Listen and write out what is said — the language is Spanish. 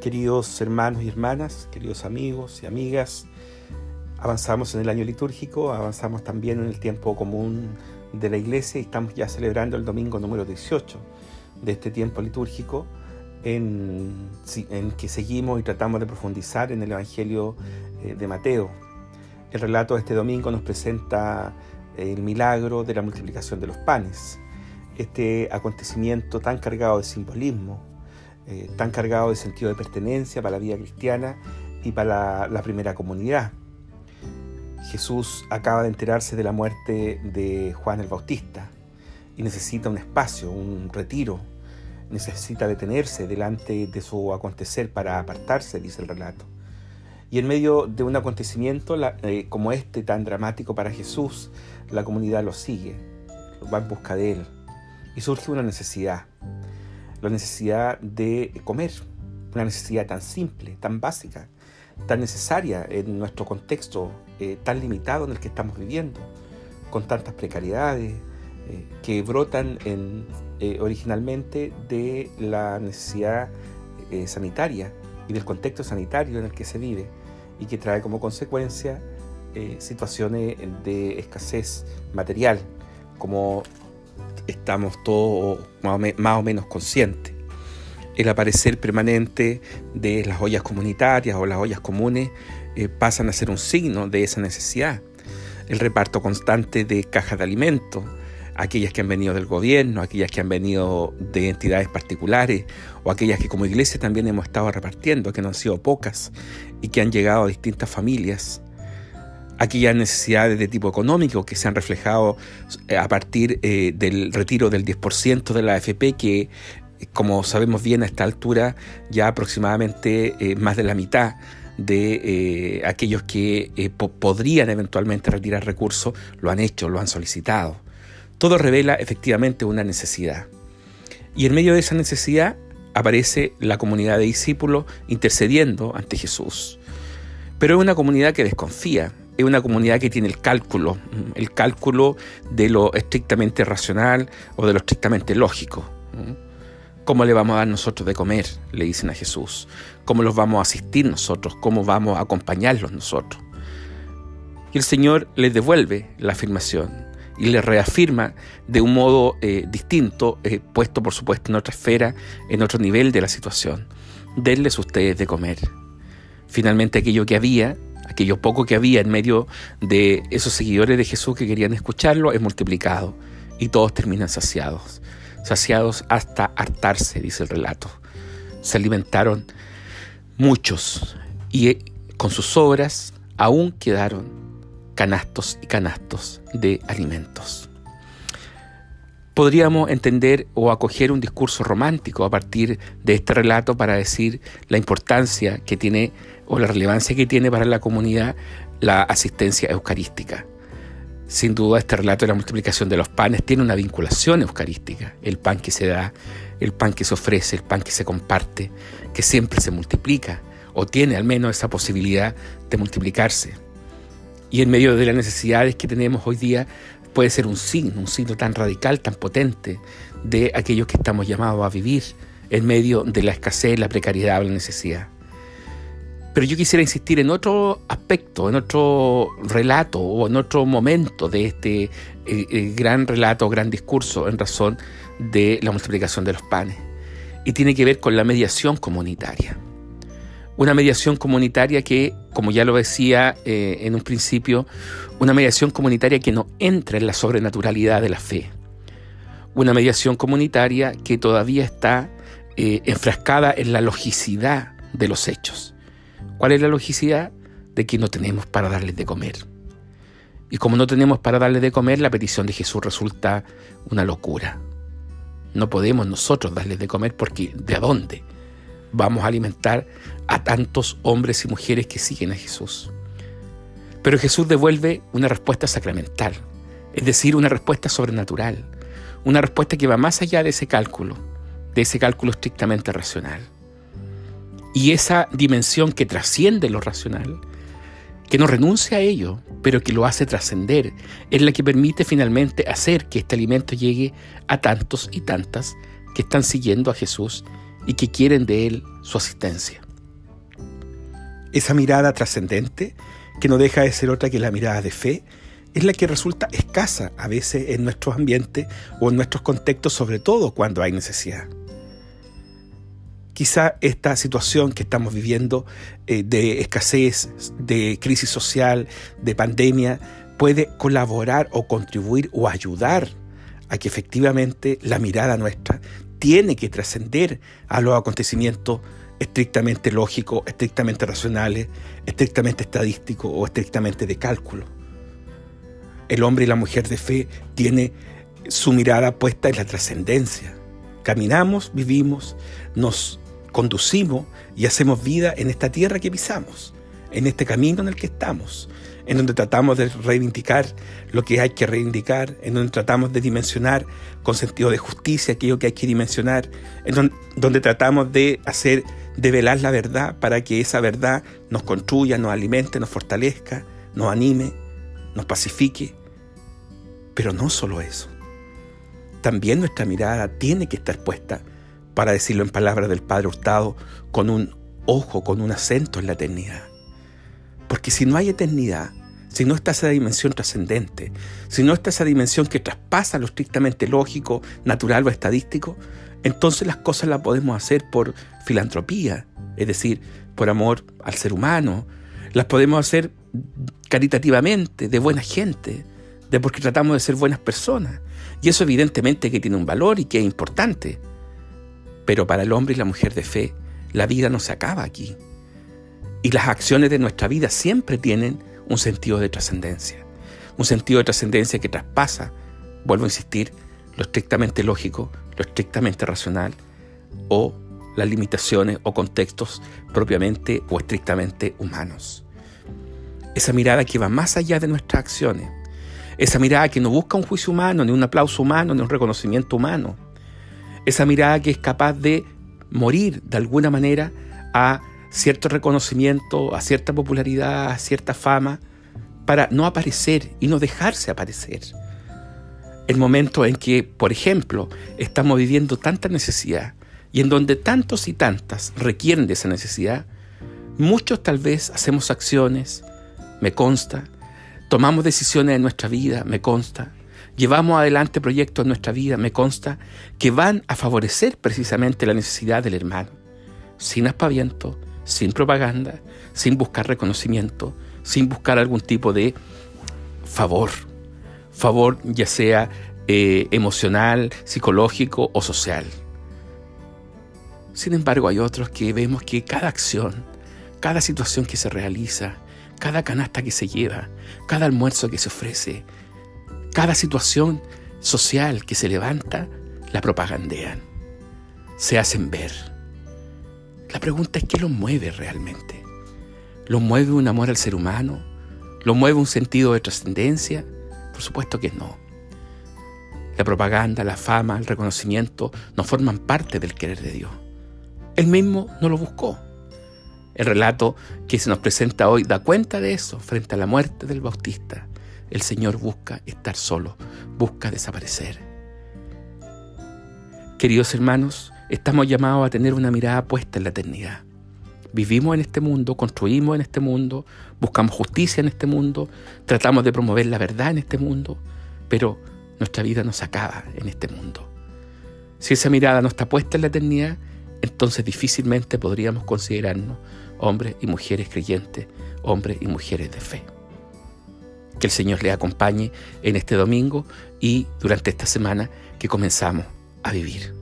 Queridos hermanos y hermanas, queridos amigos y amigas, avanzamos en el año litúrgico, avanzamos también en el tiempo común de la iglesia y estamos ya celebrando el domingo número 18 de este tiempo litúrgico en, que seguimos y tratamos de profundizar en el Evangelio eh, de Mateo. El relato de este domingo nos presenta el milagro de la multiplicación de los panes, este acontecimiento tan cargado de simbolismo, eh, tan cargado de sentido de pertenencia para la vida cristiana y para la, primera comunidad. Jesús acaba de enterarse de la muerte de Juan el Bautista y necesita un espacio, un retiro, necesita detenerse delante de su acontecer para apartarse, dice el relato. Y en medio de un acontecimiento eh, como este tan dramático para Jesús, la comunidad lo sigue, va en busca de él. Y surge una necesidad, la necesidad de comer, una necesidad tan simple, tan básica, tan necesaria en nuestro contexto eh, tan limitado en el que estamos viviendo, con tantas precariedades eh, que brotan eh, originalmente de la necesidad sanitaria y del contexto sanitario en el que se vive y que trae como consecuencia situaciones de escasez material, como estamos todos más o menos conscientes. El aparecer permanente de las ollas comunitarias o las ollas comunes eh, pasan a ser un signo de esa necesidad. El reparto constante de cajas de alimentos, aquellas que han venido del gobierno, aquellas que han venido de entidades particulares o aquellas que como iglesia también hemos estado repartiendo, que no han sido pocas y que han llegado a distintas familias aquellas necesidades de tipo económico que se han reflejado eh, a partir eh, del retiro del 10% de la AFP, que como sabemos bien a esta altura ya aproximadamente eh, más de la mitad de aquellos que podrían eventualmente retirar recursos lo han hecho, lo han solicitado. Todo revela efectivamente una necesidad. Y en medio de esa necesidad aparece la comunidad de discípulos intercediendo ante Jesús. Pero es una comunidad que desconfía, es una comunidad que tiene el cálculo, el cálculo de lo estrictamente racional o de lo estrictamente lógico. ¿Cómo le vamos a dar nosotros de comer? Le dicen a Jesús. ¿Cómo los vamos a asistir nosotros? ¿Cómo vamos a acompañarlos nosotros? Y el Señor les devuelve la afirmación y les reafirma de un modo eh, distinto, eh, puesto por supuesto en otra esfera, en otro nivel de la situación. Denles ustedes de comer. Finalmente aquello que había aquello poco que había en medio de esos seguidores de Jesús que querían escucharlo es multiplicado y todos terminan saciados, saciados hasta hartarse, dice el relato. Se alimentaron muchos y eh, con sus obras aún quedaron canastos y canastos de alimentos. Podríamos entender o acoger un discurso romántico a partir de este relato para decir la importancia que tiene o la relevancia que tiene para la comunidad la asistencia eucarística. Sin duda este relato de la multiplicación de los panes tiene una vinculación eucarística, el pan que se da, el pan que se ofrece, el pan que se comparte, que siempre se multiplica o tiene al menos esa posibilidad de multiplicarse. Y en medio de las necesidades que tenemos hoy día puede ser un signo, un signo tan radical, tan potente de aquellos que estamos llamados a vivir en medio de la escasez, la precariedad o la necesidad. Pero yo quisiera insistir en otro aspecto, en otro relato o en otro momento de este eh, eh, gran relato, gran discurso en razón de la multiplicación de los panes. Y tiene que ver con la mediación comunitaria. Una mediación comunitaria que, como ya lo decía eh, en un principio, una mediación comunitaria que no entra en la sobrenaturalidad de la fe. Una mediación comunitaria que todavía está enfrascada en la logicidad de los hechos. ¿Cuál es la logicidad? De que no tenemos para darles de comer. Y como no tenemos para darles de comer, la petición de Jesús resulta una locura. No podemos nosotros darles de comer porque ¿de dónde vamos a alimentar a tantos hombres y mujeres que siguen a Jesús? Pero Jesús devuelve una respuesta sacramental, es decir, una respuesta sobrenatural, una respuesta que va más allá de ese cálculo, de ese cálculo estrictamente racional. Y esa dimensión que trasciende lo racional, que no renuncia a ello, pero que lo hace trascender, es la que permite finalmente hacer que este alimento llegue a tantos y tantas que están siguiendo a Jesús y que quieren de Él su asistencia. Esa mirada trascendente, que no deja de ser otra que la mirada de fe, es la que resulta escasa a veces en nuestros ambientes o en nuestros contextos, sobre todo cuando hay necesidad. Quizá esta situación que estamos viviendo eh, de escasez, de crisis social, de pandemia, puede colaborar o contribuir o ayudar a que efectivamente la mirada nuestra tiene que trascender a los acontecimientos estrictamente lógicos, estrictamente racionales, estrictamente estadísticos o estrictamente de cálculo. El hombre y la mujer de fe tiene su mirada puesta en la trascendencia. Caminamos, vivimos, nos conducimos y hacemos vida en esta tierra que pisamos, en este camino en el que estamos, en donde tratamos de reivindicar lo que hay que reivindicar, en donde tratamos de dimensionar con sentido de justicia aquello que hay que dimensionar, en donde, tratamos de hacer, de velar la verdad para que esa verdad nos construya, nos alimente, nos fortalezca, nos anime, nos pacifique. Pero no solo eso. También nuestra mirada tiene que estar puesta, para decirlo en palabras del Padre Hurtado, con un ojo, con un acento en la eternidad. Porque si no hay eternidad, si no está esa dimensión trascendente, si no está esa dimensión que traspasa lo estrictamente lógico, natural o estadístico, entonces las cosas las podemos hacer por filantropía, es decir, por amor al ser humano, las podemos hacer caritativamente, de buena gente, de porque tratamos de ser buenas personas. Y eso evidentemente que tiene un valor y que es importante. Pero para el hombre y la mujer de fe, la vida no se acaba aquí. Y las acciones de nuestra vida siempre tienen un sentido de trascendencia. Un sentido de trascendencia que traspasa, vuelvo a insistir, lo estrictamente lógico, lo estrictamente racional o las limitaciones o contextos propiamente o estrictamente humanos. Esa mirada que va más allá de nuestras acciones. Esa mirada que no busca un juicio humano, ni un aplauso humano, ni un reconocimiento humano. Esa mirada que es capaz de morir de alguna manera a cierto reconocimiento, a cierta popularidad, a cierta fama, para no aparecer y no dejarse aparecer. El momento en que, por ejemplo, estamos viviendo tanta necesidad y en donde tantos y tantas requieren de esa necesidad, muchos tal vez hacemos acciones, me consta, tomamos decisiones en nuestra vida, me consta, llevamos adelante proyectos en nuestra vida, me consta, que van a favorecer precisamente la necesidad del hermano, sin aspaviento, sin propaganda, sin buscar reconocimiento, sin buscar algún tipo de favor, favor ya sea eh, emocional, psicológico o social. Sin embargo, hay otros que vemos que cada acción, cada situación que se realiza, cada canasta que se lleva, cada almuerzo que se ofrece, cada situación social que se levanta, la propagandean, se hacen ver la pregunta es qué lo mueve realmente. ¿Lo mueve un amor al ser humano? ¿Lo mueve un sentido de trascendencia? Por supuesto que no. La propaganda, la fama, el reconocimiento no forman parte del querer de Dios. Él mismo no lo buscó. El relato que se nos presenta hoy da cuenta de eso frente a la muerte del Bautista. El Señor busca estar solo, busca desaparecer. Queridos hermanos, estamos llamados a tener una mirada puesta en la eternidad. Vivimos en este mundo, construimos en este mundo, buscamos justicia en este mundo, tratamos de promover la verdad en este mundo, pero nuestra vida no se acaba en este mundo. Si esa mirada no está puesta en la eternidad, entonces difícilmente podríamos considerarnos hombres y mujeres creyentes, hombres y mujeres de fe. Que el Señor les acompañe en este domingo y durante esta semana que comenzamos a vivir.